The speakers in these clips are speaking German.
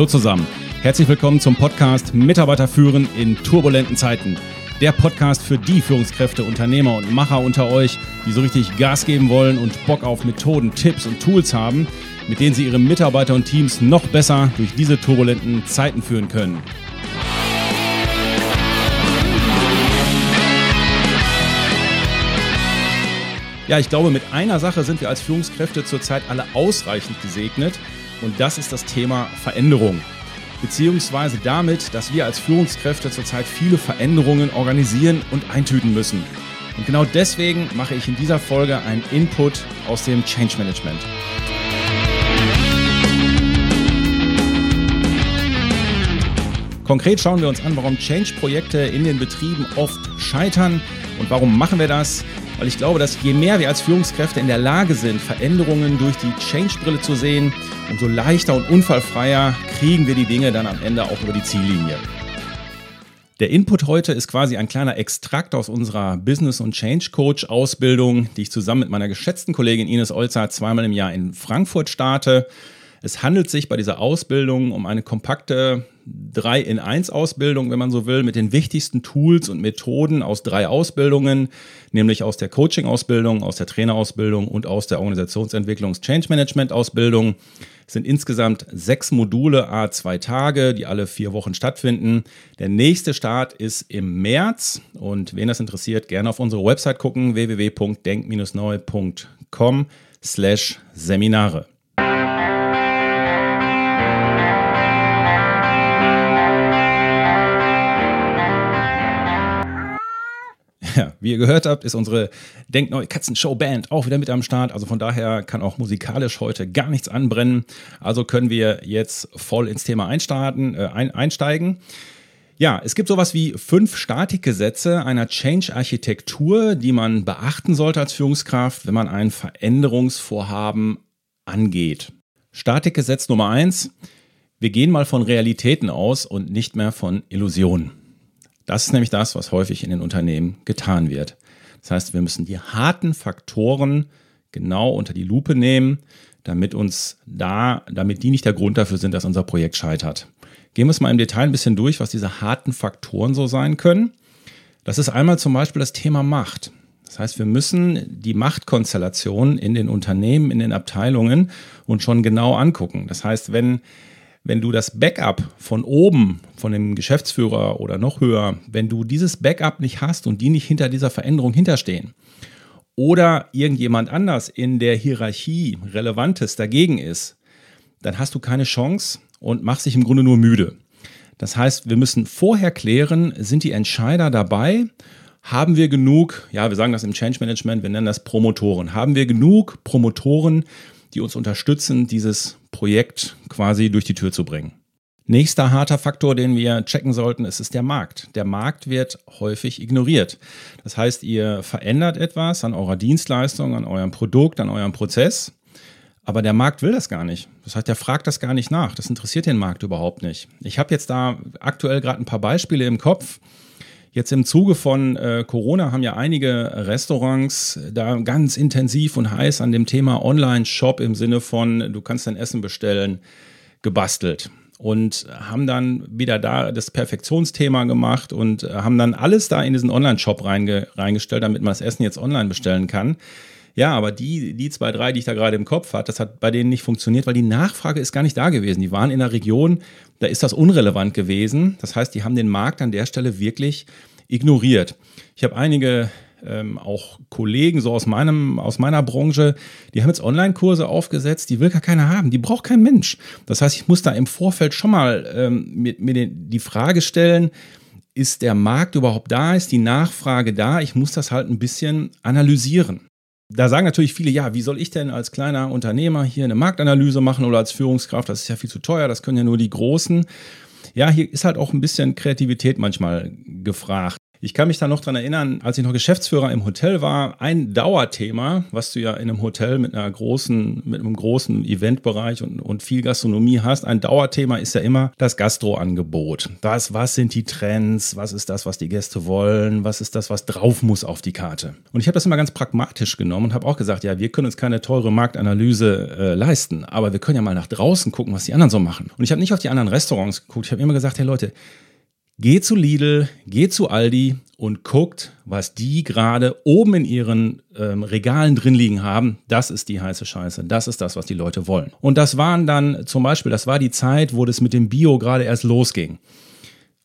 Hallo zusammen. Herzlich willkommen zum Podcast Mitarbeiter führen in turbulenten Zeiten. Der Podcast für die Führungskräfte, Unternehmer und Macher unter euch, die so richtig Gas geben wollen und Bock auf Methoden, Tipps und Tools haben, mit denen sie ihre Mitarbeiter und Teams noch besser durch diese turbulenten Zeiten führen können. Ja, ich glaube, mit einer Sache sind wir als Führungskräfte zurzeit alle ausreichend gesegnet und das ist das Thema Veränderung. Beziehungsweise damit, dass wir als Führungskräfte zurzeit viele Veränderungen organisieren und eintüten müssen. Und genau deswegen mache ich in dieser Folge einen Input aus dem Change Management. Konkret schauen wir uns an, warum Change-Projekte in den Betrieben oft scheitern und warum machen wir das? Weil ich glaube, dass je mehr wir als Führungskräfte in der Lage sind, Veränderungen durch die Change-Brille zu sehen, umso leichter und unfallfreier kriegen wir die Dinge dann am Ende auch über die Ziellinie. Der Input heute ist quasi ein kleiner Extrakt aus unserer Business- und Change Coach Ausbildung, die ich zusammen mit meiner geschätzten Kollegin Ines Olzer zweimal im Jahr in Frankfurt starte. Es handelt sich bei dieser Ausbildung um eine kompakte 3 in 1 Ausbildung, wenn man so will, mit den wichtigsten Tools und Methoden aus drei Ausbildungen, nämlich aus der Coaching-Ausbildung, aus der Trainerausbildung und aus der Organisationsentwicklungs-Change Management-Ausbildung. Es sind insgesamt sechs Module, a zwei Tage, die alle vier Wochen stattfinden. Der nächste Start ist im März und wen das interessiert, gerne auf unsere Website gucken, www.denk-neu.com slash Seminare. Ja, wie ihr gehört habt, ist unsere Denkneue Katzenshow Band auch wieder mit am Start. Also von daher kann auch musikalisch heute gar nichts anbrennen. Also können wir jetzt voll ins Thema einstarten, äh, ein, einsteigen. Ja, es gibt sowas wie fünf Statikgesetze einer Change-Architektur, die man beachten sollte als Führungskraft, wenn man ein Veränderungsvorhaben angeht. Statikgesetz Nummer eins. Wir gehen mal von Realitäten aus und nicht mehr von Illusionen. Das ist nämlich das, was häufig in den Unternehmen getan wird. Das heißt, wir müssen die harten Faktoren genau unter die Lupe nehmen, damit uns da, damit die nicht der Grund dafür sind, dass unser Projekt scheitert. Gehen wir es mal im Detail ein bisschen durch, was diese harten Faktoren so sein können. Das ist einmal zum Beispiel das Thema Macht. Das heißt, wir müssen die Machtkonstellation in den Unternehmen, in den Abteilungen uns schon genau angucken. Das heißt, wenn wenn du das Backup von oben, von dem Geschäftsführer oder noch höher, wenn du dieses Backup nicht hast und die nicht hinter dieser Veränderung hinterstehen oder irgendjemand anders in der Hierarchie Relevantes dagegen ist, dann hast du keine Chance und machst dich im Grunde nur müde. Das heißt, wir müssen vorher klären, sind die Entscheider dabei? Haben wir genug, ja, wir sagen das im Change Management, wir nennen das Promotoren. Haben wir genug Promotoren, die uns unterstützen, dieses Projekt quasi durch die Tür zu bringen. Nächster harter Faktor, den wir checken sollten, ist, ist der Markt. Der Markt wird häufig ignoriert. Das heißt, ihr verändert etwas an eurer Dienstleistung, an eurem Produkt, an eurem Prozess, aber der Markt will das gar nicht. Das heißt, der fragt das gar nicht nach. Das interessiert den Markt überhaupt nicht. Ich habe jetzt da aktuell gerade ein paar Beispiele im Kopf. Jetzt im Zuge von äh, Corona haben ja einige Restaurants da ganz intensiv und heiß an dem Thema Online-Shop im Sinne von, du kannst dein Essen bestellen, gebastelt. Und haben dann wieder da das Perfektionsthema gemacht und haben dann alles da in diesen Online-Shop reinge reingestellt, damit man das Essen jetzt online bestellen kann. Ja, aber die, die zwei, drei, die ich da gerade im Kopf hatte, das hat bei denen nicht funktioniert, weil die Nachfrage ist gar nicht da gewesen. Die waren in einer Region, da ist das unrelevant gewesen. Das heißt, die haben den Markt an der Stelle wirklich ignoriert. Ich habe einige ähm, auch Kollegen so aus meinem aus meiner Branche, die haben jetzt Online-Kurse aufgesetzt, die will gar keiner haben, die braucht kein Mensch. Das heißt, ich muss da im Vorfeld schon mal ähm, mir, mir den, die Frage stellen, ist der Markt überhaupt da, ist die Nachfrage da? Ich muss das halt ein bisschen analysieren. Da sagen natürlich viele, ja, wie soll ich denn als kleiner Unternehmer hier eine Marktanalyse machen oder als Führungskraft? Das ist ja viel zu teuer, das können ja nur die Großen. Ja, hier ist halt auch ein bisschen Kreativität manchmal gefragt. Ich kann mich da noch dran erinnern, als ich noch Geschäftsführer im Hotel war, ein Dauerthema, was du ja in einem Hotel mit einer großen, mit einem großen Eventbereich und, und viel Gastronomie hast. Ein Dauerthema ist ja immer das Gastroangebot. Was, was sind die Trends? Was ist das, was die Gäste wollen? Was ist das, was drauf muss auf die Karte? Und ich habe das immer ganz pragmatisch genommen und habe auch gesagt, ja, wir können uns keine teure Marktanalyse äh, leisten, aber wir können ja mal nach draußen gucken, was die anderen so machen. Und ich habe nicht auf die anderen Restaurants geguckt. Ich habe immer gesagt, hey Leute, Geht zu Lidl, geht zu Aldi und guckt, was die gerade oben in ihren ähm, Regalen drin liegen haben. Das ist die heiße Scheiße. Das ist das, was die Leute wollen. Und das waren dann zum Beispiel, das war die Zeit, wo das mit dem Bio gerade erst losging.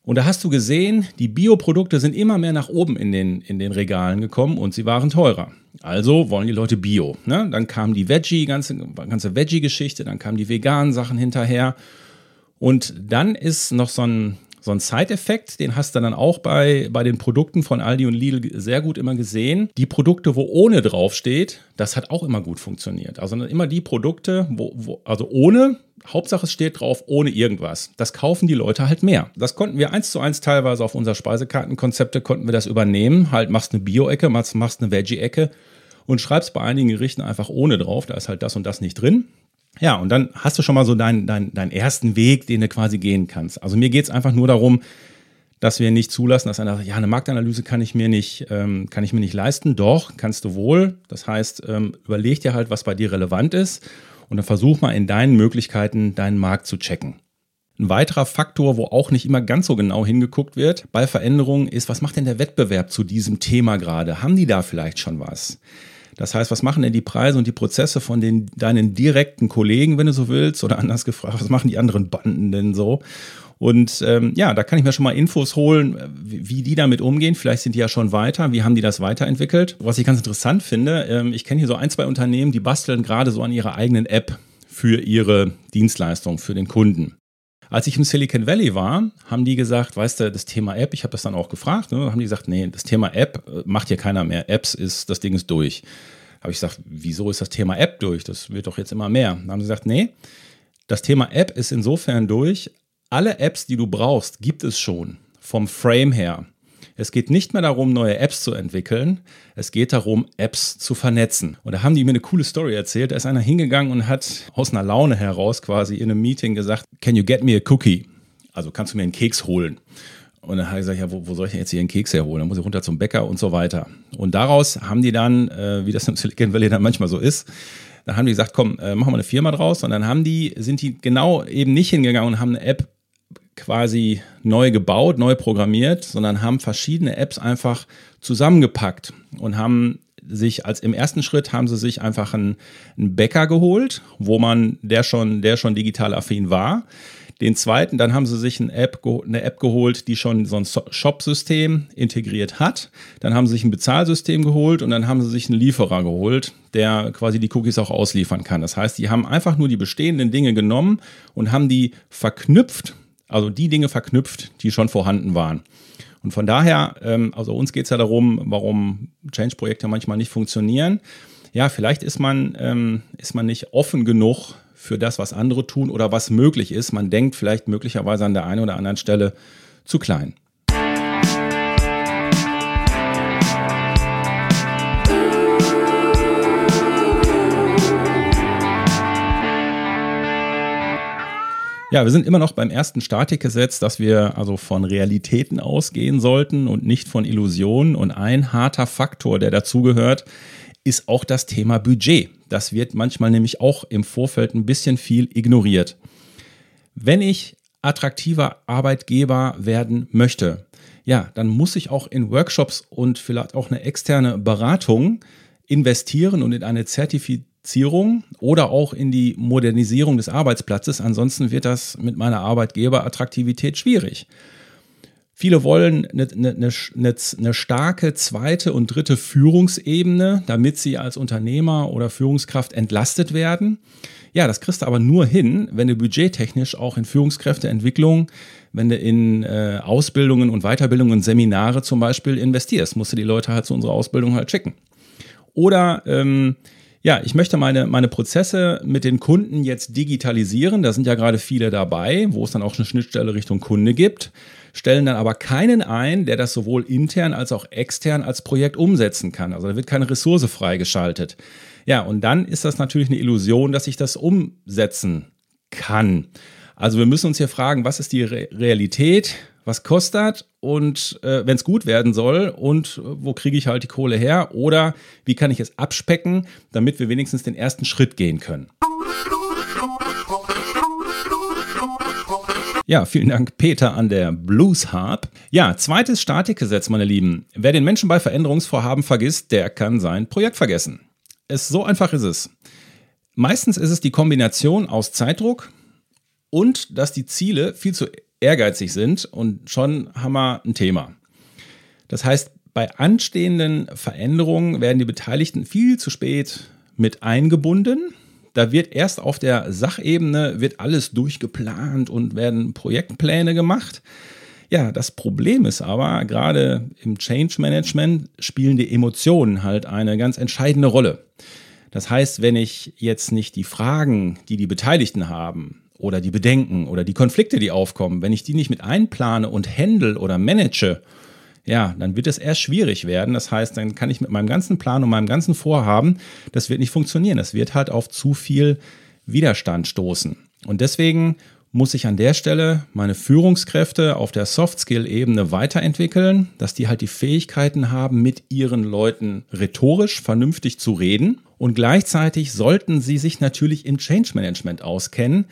Und da hast du gesehen, die Bioprodukte sind immer mehr nach oben in den, in den Regalen gekommen und sie waren teurer. Also wollen die Leute Bio. Ne? Dann kam die Veggie, ganze, ganze Veggie-Geschichte, dann kamen die veganen Sachen hinterher. Und dann ist noch so ein, so ein Side-Effekt, den hast du dann auch bei, bei den Produkten von Aldi und Lidl sehr gut immer gesehen. Die Produkte, wo ohne draufsteht, das hat auch immer gut funktioniert. Also immer die Produkte, wo, wo also ohne, Hauptsache es steht drauf, ohne irgendwas. Das kaufen die Leute halt mehr. Das konnten wir eins zu eins teilweise auf unser Speisekartenkonzepte konnten wir das übernehmen. Halt machst eine Bio-Ecke, machst, machst eine Veggie-Ecke und schreibst bei einigen Gerichten einfach ohne drauf. Da ist halt das und das nicht drin. Ja, und dann hast du schon mal so deinen, deinen, deinen ersten Weg, den du quasi gehen kannst. Also mir geht es einfach nur darum, dass wir nicht zulassen, dass einer sagt, ja, eine Marktanalyse kann ich mir nicht, ähm, kann ich mir nicht leisten. Doch, kannst du wohl. Das heißt, ähm, überleg dir halt, was bei dir relevant ist und dann versuch mal in deinen Möglichkeiten deinen Markt zu checken. Ein weiterer Faktor, wo auch nicht immer ganz so genau hingeguckt wird bei Veränderungen, ist, was macht denn der Wettbewerb zu diesem Thema gerade? Haben die da vielleicht schon was? Das heißt, was machen denn die Preise und die Prozesse von den, deinen direkten Kollegen, wenn du so willst? Oder anders gefragt, was machen die anderen Banden denn so? Und ähm, ja, da kann ich mir schon mal Infos holen, wie, wie, die damit umgehen. Vielleicht sind die ja schon weiter. Wie haben die das weiterentwickelt? Was ich ganz interessant finde, ähm, ich kenne hier so ein, zwei Unternehmen, die basteln gerade so an ihrer eigenen App für ihre Dienstleistung, für den Kunden. Als ich im Silicon Valley war, haben die gesagt, weißt du, das Thema App, ich habe das dann auch gefragt, ne, haben die gesagt, nee, das Thema App äh, macht hier keiner mehr. Apps ist, das Ding ist durch. Habe ich gesagt, wieso ist das Thema App durch? Das wird doch jetzt immer mehr. Dann haben sie gesagt, nee, das Thema App ist insofern durch. Alle Apps, die du brauchst, gibt es schon vom Frame her. Es geht nicht mehr darum, neue Apps zu entwickeln. Es geht darum, Apps zu vernetzen. Und da haben die mir eine coole Story erzählt. Da ist einer hingegangen und hat aus einer Laune heraus quasi in einem Meeting gesagt, can you get me a cookie? Also kannst du mir einen Keks holen? Und dann habe ich gesagt, ja, wo, wo, soll ich denn jetzt hier einen Keks herholen? Dann muss ich runter zum Bäcker und so weiter. Und daraus haben die dann, äh, wie das im Silicon Valley dann manchmal so ist, dann haben die gesagt, komm, äh, machen wir eine Firma draus. Und dann haben die, sind die genau eben nicht hingegangen und haben eine App quasi neu gebaut, neu programmiert, sondern haben verschiedene Apps einfach zusammengepackt und haben sich als im ersten Schritt haben sie sich einfach einen, einen Bäcker geholt, wo man der schon der schon digital affin war. Den zweiten, dann haben sie sich eine App, eine App geholt, die schon so ein Shop-System integriert hat. Dann haben sie sich ein Bezahlsystem geholt und dann haben sie sich einen Lieferer geholt, der quasi die Cookies auch ausliefern kann. Das heißt, die haben einfach nur die bestehenden Dinge genommen und haben die verknüpft also die Dinge verknüpft, die schon vorhanden waren. Und von daher, ähm, also uns geht es ja darum, warum Change-Projekte manchmal nicht funktionieren. Ja, vielleicht ist man, ähm, ist man nicht offen genug für das, was andere tun oder was möglich ist. Man denkt vielleicht möglicherweise an der einen oder anderen Stelle zu klein. Ja, wir sind immer noch beim ersten Statikgesetz, dass wir also von Realitäten ausgehen sollten und nicht von Illusionen. Und ein harter Faktor, der dazugehört, ist auch das Thema Budget. Das wird manchmal nämlich auch im Vorfeld ein bisschen viel ignoriert. Wenn ich attraktiver Arbeitgeber werden möchte, ja, dann muss ich auch in Workshops und vielleicht auch eine externe Beratung investieren und in eine Zertifizierung Qualifizierung oder auch in die Modernisierung des Arbeitsplatzes. Ansonsten wird das mit meiner Arbeitgeberattraktivität schwierig. Viele wollen eine, eine, eine, eine, starke zweite und dritte Führungsebene, damit sie als Unternehmer oder Führungskraft entlastet werden. Ja, das kriegst du aber nur hin, wenn du budgettechnisch auch in Führungskräfteentwicklung, wenn du in äh, Ausbildungen und Weiterbildungen und Seminare zum Beispiel investierst, musst du die Leute halt zu unserer Ausbildung halt schicken. Oder ähm, ja, ich möchte meine, meine Prozesse mit den Kunden jetzt digitalisieren. Da sind ja gerade viele dabei, wo es dann auch eine Schnittstelle Richtung Kunde gibt, stellen dann aber keinen ein, der das sowohl intern als auch extern als Projekt umsetzen kann. Also da wird keine Ressource freigeschaltet. Ja, und dann ist das natürlich eine Illusion, dass ich das umsetzen kann. Also wir müssen uns hier fragen, was ist die Re Realität? Was kostet und äh, wenn es gut werden soll und äh, wo kriege ich halt die Kohle her oder wie kann ich es abspecken, damit wir wenigstens den ersten Schritt gehen können. Ja, vielen Dank, Peter, an der Blues Harp. Ja, zweites Statikgesetz, meine Lieben. Wer den Menschen bei Veränderungsvorhaben vergisst, der kann sein Projekt vergessen. Es, so einfach ist es. Meistens ist es die Kombination aus Zeitdruck und dass die Ziele viel zu ehrgeizig sind und schon haben wir ein Thema. Das heißt, bei anstehenden Veränderungen werden die Beteiligten viel zu spät mit eingebunden. Da wird erst auf der Sachebene wird alles durchgeplant und werden Projektpläne gemacht. Ja, das Problem ist aber, gerade im Change Management spielen die Emotionen halt eine ganz entscheidende Rolle. Das heißt, wenn ich jetzt nicht die Fragen, die die Beteiligten haben, oder die Bedenken oder die Konflikte, die aufkommen, wenn ich die nicht mit einplane und handle oder manage, ja, dann wird es erst schwierig werden. Das heißt, dann kann ich mit meinem ganzen Plan und meinem ganzen Vorhaben, das wird nicht funktionieren. Das wird halt auf zu viel Widerstand stoßen. Und deswegen muss ich an der Stelle meine Führungskräfte auf der Soft-Skill-Ebene weiterentwickeln, dass die halt die Fähigkeiten haben, mit ihren Leuten rhetorisch vernünftig zu reden. Und gleichzeitig sollten sie sich natürlich im Change Management auskennen,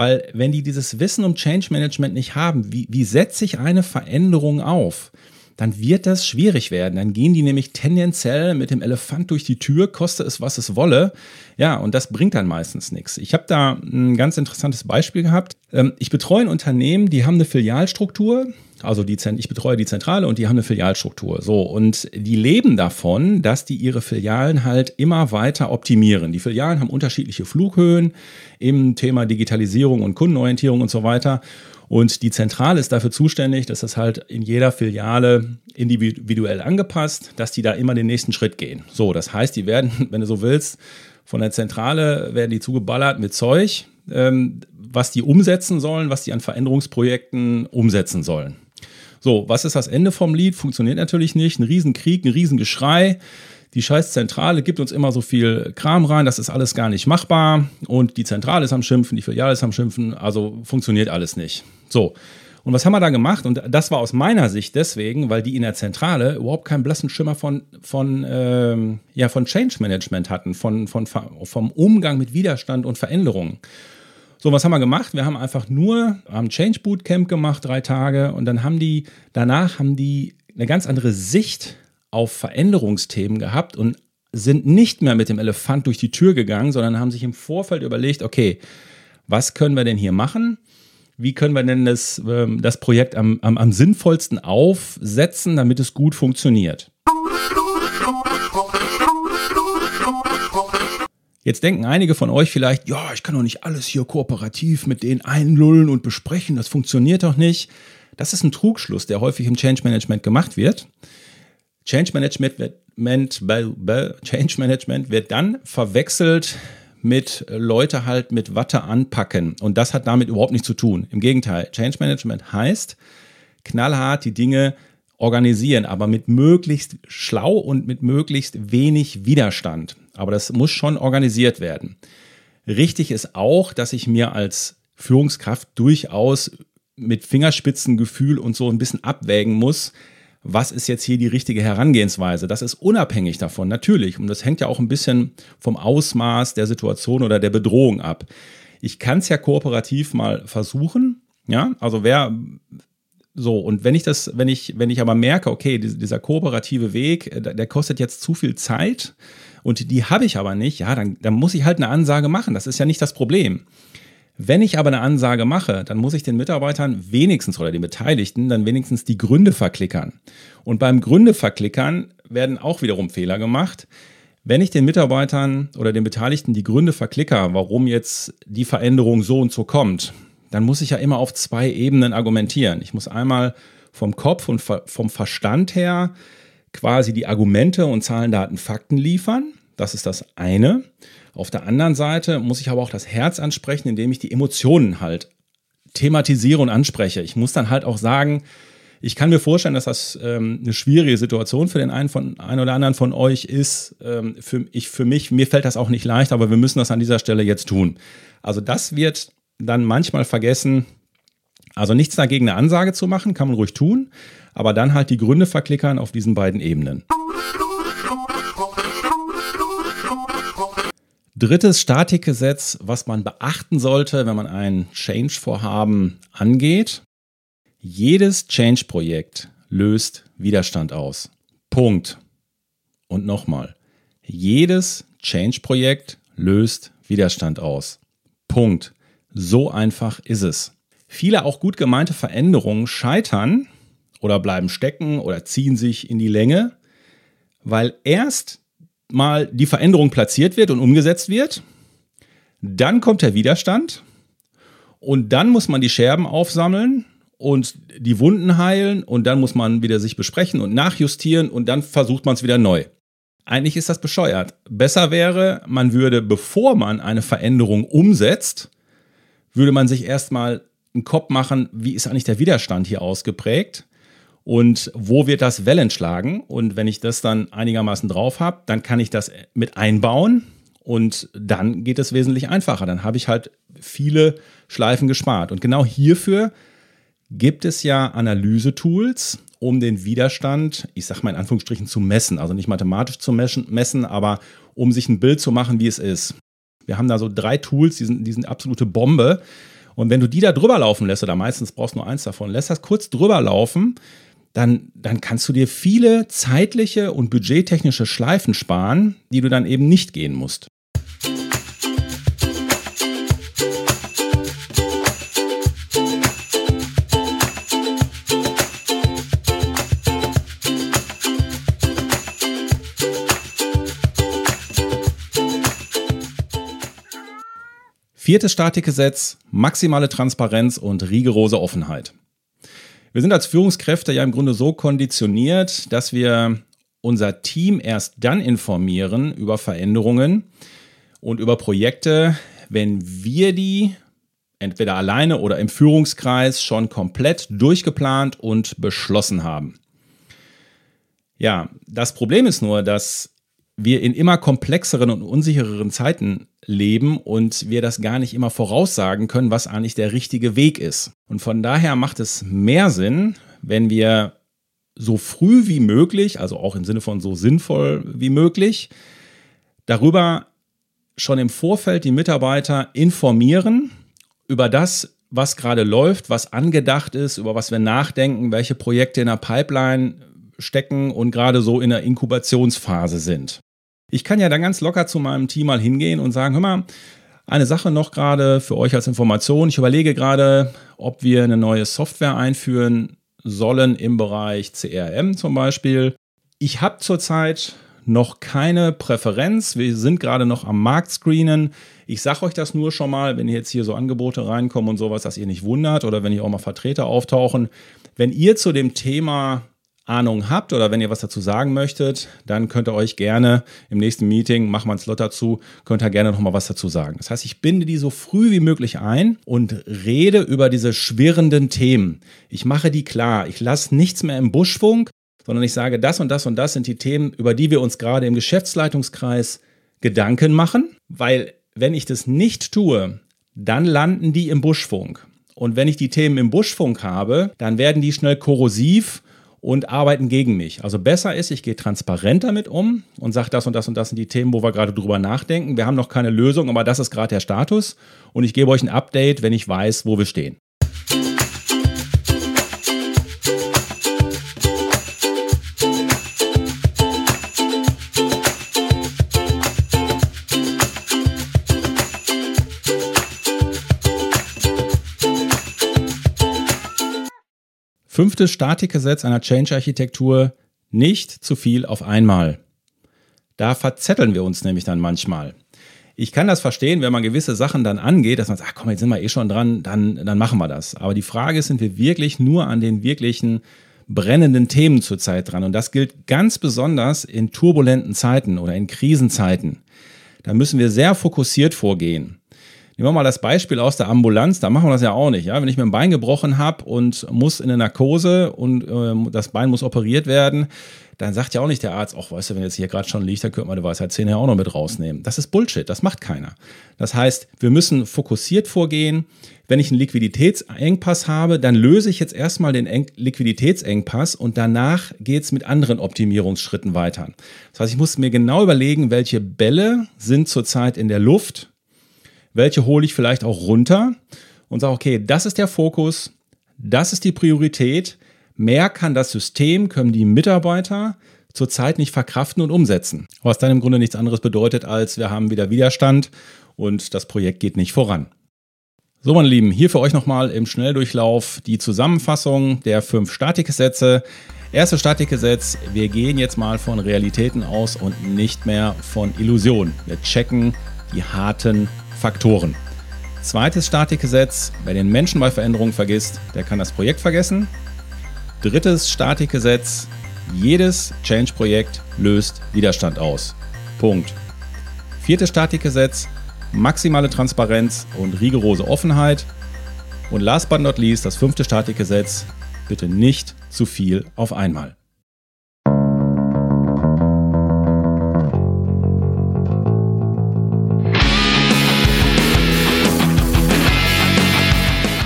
weil wenn die dieses Wissen um Change Management nicht haben, wie, wie setze ich eine Veränderung auf? dann wird das schwierig werden. Dann gehen die nämlich tendenziell mit dem Elefant durch die Tür, koste es, was es wolle. Ja, und das bringt dann meistens nichts. Ich habe da ein ganz interessantes Beispiel gehabt. Ähm, ich betreue ein Unternehmen, die haben eine Filialstruktur. Also die, ich betreue die Zentrale und die haben eine Filialstruktur. So, und die leben davon, dass die ihre Filialen halt immer weiter optimieren. Die Filialen haben unterschiedliche Flughöhen im Thema Digitalisierung und Kundenorientierung und so weiter. Und die Zentrale ist dafür zuständig, dass das halt in jeder Filiale individuell angepasst, dass die da immer den nächsten Schritt gehen. So, das heißt, die werden, wenn du so willst, von der Zentrale werden die zugeballert mit Zeug, ähm, was die umsetzen sollen, was die an Veränderungsprojekten umsetzen sollen. So, was ist das Ende vom Lied? Funktioniert natürlich nicht. Ein Riesenkrieg, ein Riesengeschrei die scheiß Zentrale gibt uns immer so viel Kram rein, das ist alles gar nicht machbar und die Zentrale ist am Schimpfen, die Filiale ist am Schimpfen, also funktioniert alles nicht. So. Und was haben wir da gemacht? Und das war aus meiner Sicht deswegen, weil die in der Zentrale überhaupt keinen blassen Schimmer von, von, ähm, ja, von Change Management hatten, von, von, vom Umgang mit Widerstand und Veränderungen. So, was haben wir gemacht? Wir haben einfach nur haben Change Bootcamp gemacht, drei Tage, und dann haben die, danach haben die eine ganz andere Sicht auf Veränderungsthemen gehabt und sind nicht mehr mit dem Elefant durch die Tür gegangen, sondern haben sich im Vorfeld überlegt, okay, was können wir denn hier machen? Wie können wir denn das, ähm, das Projekt am, am, am sinnvollsten aufsetzen, damit es gut funktioniert? Jetzt denken einige von euch vielleicht, ja, ich kann doch nicht alles hier kooperativ mit denen einlullen und besprechen, das funktioniert doch nicht. Das ist ein Trugschluss, der häufig im Change Management gemacht wird. Change Management wird, Change Management wird dann verwechselt mit Leute halt mit Watte anpacken. Und das hat damit überhaupt nichts zu tun. Im Gegenteil, Change Management heißt knallhart die Dinge organisieren, aber mit möglichst schlau und mit möglichst wenig Widerstand. Aber das muss schon organisiert werden. Richtig ist auch, dass ich mir als Führungskraft durchaus mit Fingerspitzengefühl und so ein bisschen abwägen muss, was ist jetzt hier die richtige Herangehensweise. Das ist unabhängig davon, natürlich. Und das hängt ja auch ein bisschen vom Ausmaß der Situation oder der Bedrohung ab. Ich kann es ja kooperativ mal versuchen. Ja, also wer so, und wenn ich das, wenn ich, wenn ich aber merke, okay, dieser kooperative Weg, äh, der kostet jetzt zu viel Zeit und die habe ich aber nicht, ja, dann, dann muss ich halt eine Ansage machen. Das ist ja nicht das Problem. Wenn ich aber eine Ansage mache, dann muss ich den Mitarbeitern wenigstens oder den Beteiligten dann wenigstens die Gründe verklickern. Und beim Gründe verklickern werden auch wiederum Fehler gemacht. Wenn ich den Mitarbeitern oder den Beteiligten die Gründe verklicker, warum jetzt die Veränderung so und so kommt, dann muss ich ja immer auf zwei Ebenen argumentieren. Ich muss einmal vom Kopf und vom Verstand her quasi die Argumente und Zahlen, Daten, Fakten liefern Das ist das eine. Auf der anderen Seite muss ich aber auch das Herz ansprechen, indem ich die Emotionen halt thematisiere und anspreche. Ich muss dann halt auch sagen, ich kann mir vorstellen, dass das ähm, eine schwierige Situation für den einen, von, einen oder anderen von euch ist. Ähm, für, ich, für mich, mir fällt das auch nicht leicht, aber wir müssen das an dieser Stelle jetzt tun. Also das wird dann manchmal vergessen. Also nichts dagegen, eine Ansage zu machen, kann man ruhig tun, aber dann halt die Gründe verklickern auf diesen beiden Ebenen. Drittes Statikgesetz, was man beachten sollte, wenn man ein Change-Vorhaben angeht. Jedes Change-Projekt löst Widerstand aus. Punkt. Und nochmal. Jedes Change-Projekt löst Widerstand aus. Punkt. So einfach ist es. Viele auch gut gemeinte Veränderungen scheitern oder bleiben stecken oder ziehen sich in die Länge, weil erst mal die Veränderung platziert wird und umgesetzt wird, dann kommt der Widerstand und dann muss man die Scherben aufsammeln und die Wunden heilen und dann muss man wieder sich besprechen und nachjustieren und dann versucht man es wieder neu. Eigentlich ist das bescheuert. Besser wäre, man würde, bevor man eine Veränderung umsetzt, würde man sich erstmal einen Kopf machen, wie ist eigentlich der Widerstand hier ausgeprägt und wo wird das Wellen schlagen. Und wenn ich das dann einigermaßen drauf habe, dann kann ich das mit einbauen und dann geht es wesentlich einfacher. Dann habe ich halt viele Schleifen gespart. Und genau hierfür gibt es ja Analysetools, um den Widerstand, ich sage mal in Anführungsstrichen, zu messen. Also nicht mathematisch zu messen, aber um sich ein Bild zu machen, wie es ist. Wir haben da so drei Tools, die sind, die sind absolute Bombe. Und wenn du die da drüber laufen lässt, oder meistens brauchst du nur eins davon, lässt das kurz drüber laufen, dann, dann kannst du dir viele zeitliche und budgettechnische Schleifen sparen, die du dann eben nicht gehen musst. Viertes Statikgesetz, maximale Transparenz und rigorose Offenheit. Wir sind als Führungskräfte ja im Grunde so konditioniert, dass wir unser Team erst dann informieren über Veränderungen und über Projekte, wenn wir die entweder alleine oder im Führungskreis schon komplett durchgeplant und beschlossen haben. Ja, das Problem ist nur, dass wir in immer komplexeren und unsichereren Zeiten leben und wir das gar nicht immer voraussagen können, was eigentlich der richtige Weg ist. Und von daher macht es mehr Sinn, wenn wir so früh wie möglich, also auch im Sinne von so sinnvoll wie möglich, darüber schon im Vorfeld die Mitarbeiter informieren über das, was gerade läuft, was angedacht ist, über was wir nachdenken, welche Projekte in der Pipeline stecken und gerade so in der Inkubationsphase sind. Ich kann ja dann ganz locker zu meinem Team mal hingehen und sagen, hör mal, eine Sache noch gerade für euch als Information. Ich überlege gerade, ob wir eine neue Software einführen sollen im Bereich CRM zum Beispiel. Ich habe zurzeit noch keine Präferenz. Wir sind gerade noch am Markt screenen. Ich sage euch das nur schon mal, wenn jetzt hier so Angebote reinkommen und sowas, dass ihr nicht wundert oder wenn hier auch mal Vertreter auftauchen. Wenn ihr zu dem Thema Ahnung habt oder wenn ihr was dazu sagen möchtet, dann könnt ihr euch gerne im nächsten Meeting, machen wir einen Slot dazu, könnt ihr gerne nochmal was dazu sagen. Das heißt, ich binde die so früh wie möglich ein und rede über diese schwirrenden Themen. Ich mache die klar. Ich lasse nichts mehr im Buschfunk, sondern ich sage, das und das und das sind die Themen, über die wir uns gerade im Geschäftsleitungskreis Gedanken machen, weil wenn ich das nicht tue, dann landen die im Buschfunk. Und wenn ich die Themen im Buschfunk habe, dann werden die schnell korrosiv und arbeiten gegen mich. Also besser ist, ich gehe transparent damit um und sage, das und das und das sind die Themen, wo wir gerade drüber nachdenken. Wir haben noch keine Lösung, aber das ist gerade der Status und ich gebe euch ein Update, wenn ich weiß, wo wir stehen. Fünftes Statikgesetz einer Change-Architektur, nicht zu viel auf einmal. Da verzetteln wir uns nämlich dann manchmal. Ich kann das verstehen, wenn man gewisse Sachen dann angeht, dass man sagt, ach komm, jetzt sind wir eh schon dran, dann, dann machen wir das. Aber die Frage ist, sind wir wirklich nur an den wirklichen brennenden Themen zurzeit dran. Und das gilt ganz besonders in turbulenten Zeiten oder in Krisenzeiten. Da müssen wir sehr fokussiert vorgehen. Nehmen wir mal das Beispiel aus der Ambulanz, da machen wir das ja auch nicht. Ja? Wenn ich mir ein Bein gebrochen habe und muss in eine Narkose und äh, das Bein muss operiert werden, dann sagt ja auch nicht der Arzt, ach, weißt du, wenn jetzt hier gerade schon liegt, dann könnte man die Weisheitszähne ja auch noch mit rausnehmen. Das ist Bullshit, das macht keiner. Das heißt, wir müssen fokussiert vorgehen. Wenn ich einen Liquiditätsengpass habe, dann löse ich jetzt erstmal den Eng Liquiditätsengpass und danach geht es mit anderen Optimierungsschritten weiter. Das heißt, ich muss mir genau überlegen, welche Bälle sind zurzeit in der Luft welche hole ich vielleicht auch runter und sage, okay, das ist der Fokus, das ist die Priorität. Mehr kann das System, können die Mitarbeiter zurzeit nicht verkraften und umsetzen. Was dann im Grunde nichts anderes bedeutet, als wir haben wieder Widerstand und das Projekt geht nicht voran. So, meine Lieben, hier für euch nochmal im Schnelldurchlauf die Zusammenfassung der fünf Statikgesetze. Erste Statikgesetz, wir gehen jetzt mal von Realitäten aus und nicht mehr von Illusionen. Wir checken die harten Faktoren. Zweites Statikgesetz, wer den Menschen bei Veränderungen vergisst, der kann das Projekt vergessen. Drittes Statikgesetz, jedes Change-Projekt löst Widerstand aus. Punkt. Viertes Statikgesetz, maximale Transparenz und rigorose Offenheit. Und last but not least, das fünfte Statikgesetz, bitte nicht zu viel auf einmal.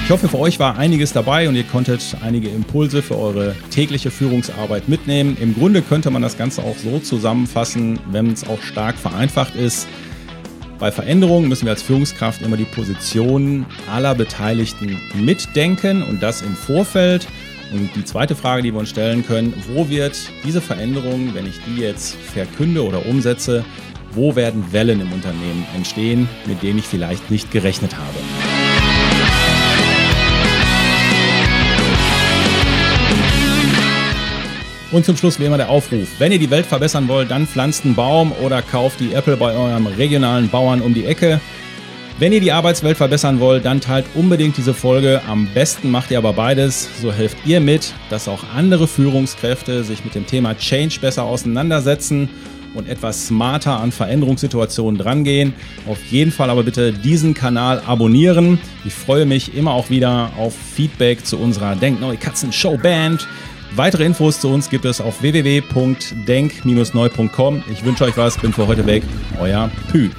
Ich hoffe, für euch war einiges dabei und ihr konntet einige Impulse für eure tägliche Führungsarbeit mitnehmen. Im Grunde könnte man das Ganze auch so zusammenfassen, wenn es auch stark vereinfacht ist. Bei Veränderungen müssen wir als Führungskraft immer die Position aller Beteiligten mitdenken und das im Vorfeld. Und die zweite Frage, die wir uns stellen können, wo wird diese Veränderung, wenn ich die jetzt verkünde oder umsetze, wo werden Wellen im Unternehmen entstehen, mit denen ich vielleicht nicht gerechnet habe? Und zum Schluss wie immer der Aufruf. Wenn ihr die Welt verbessern wollt, dann pflanzt einen Baum oder kauft die Apple bei eurem regionalen Bauern um die Ecke. Wenn ihr die Arbeitswelt verbessern wollt, dann teilt unbedingt diese Folge. Am besten macht ihr aber beides. So helft ihr mit, dass auch andere Führungskräfte sich mit dem Thema Change besser auseinandersetzen und etwas smarter an Veränderungssituationen drangehen. Auf jeden Fall aber bitte diesen Kanal abonnieren. Ich freue mich immer auch wieder auf Feedback zu unserer Denkneue Katzen Show Band. Weitere Infos zu uns gibt es auf www.denk-neu.com. Ich wünsche euch was, bin für heute weg. Euer Pü.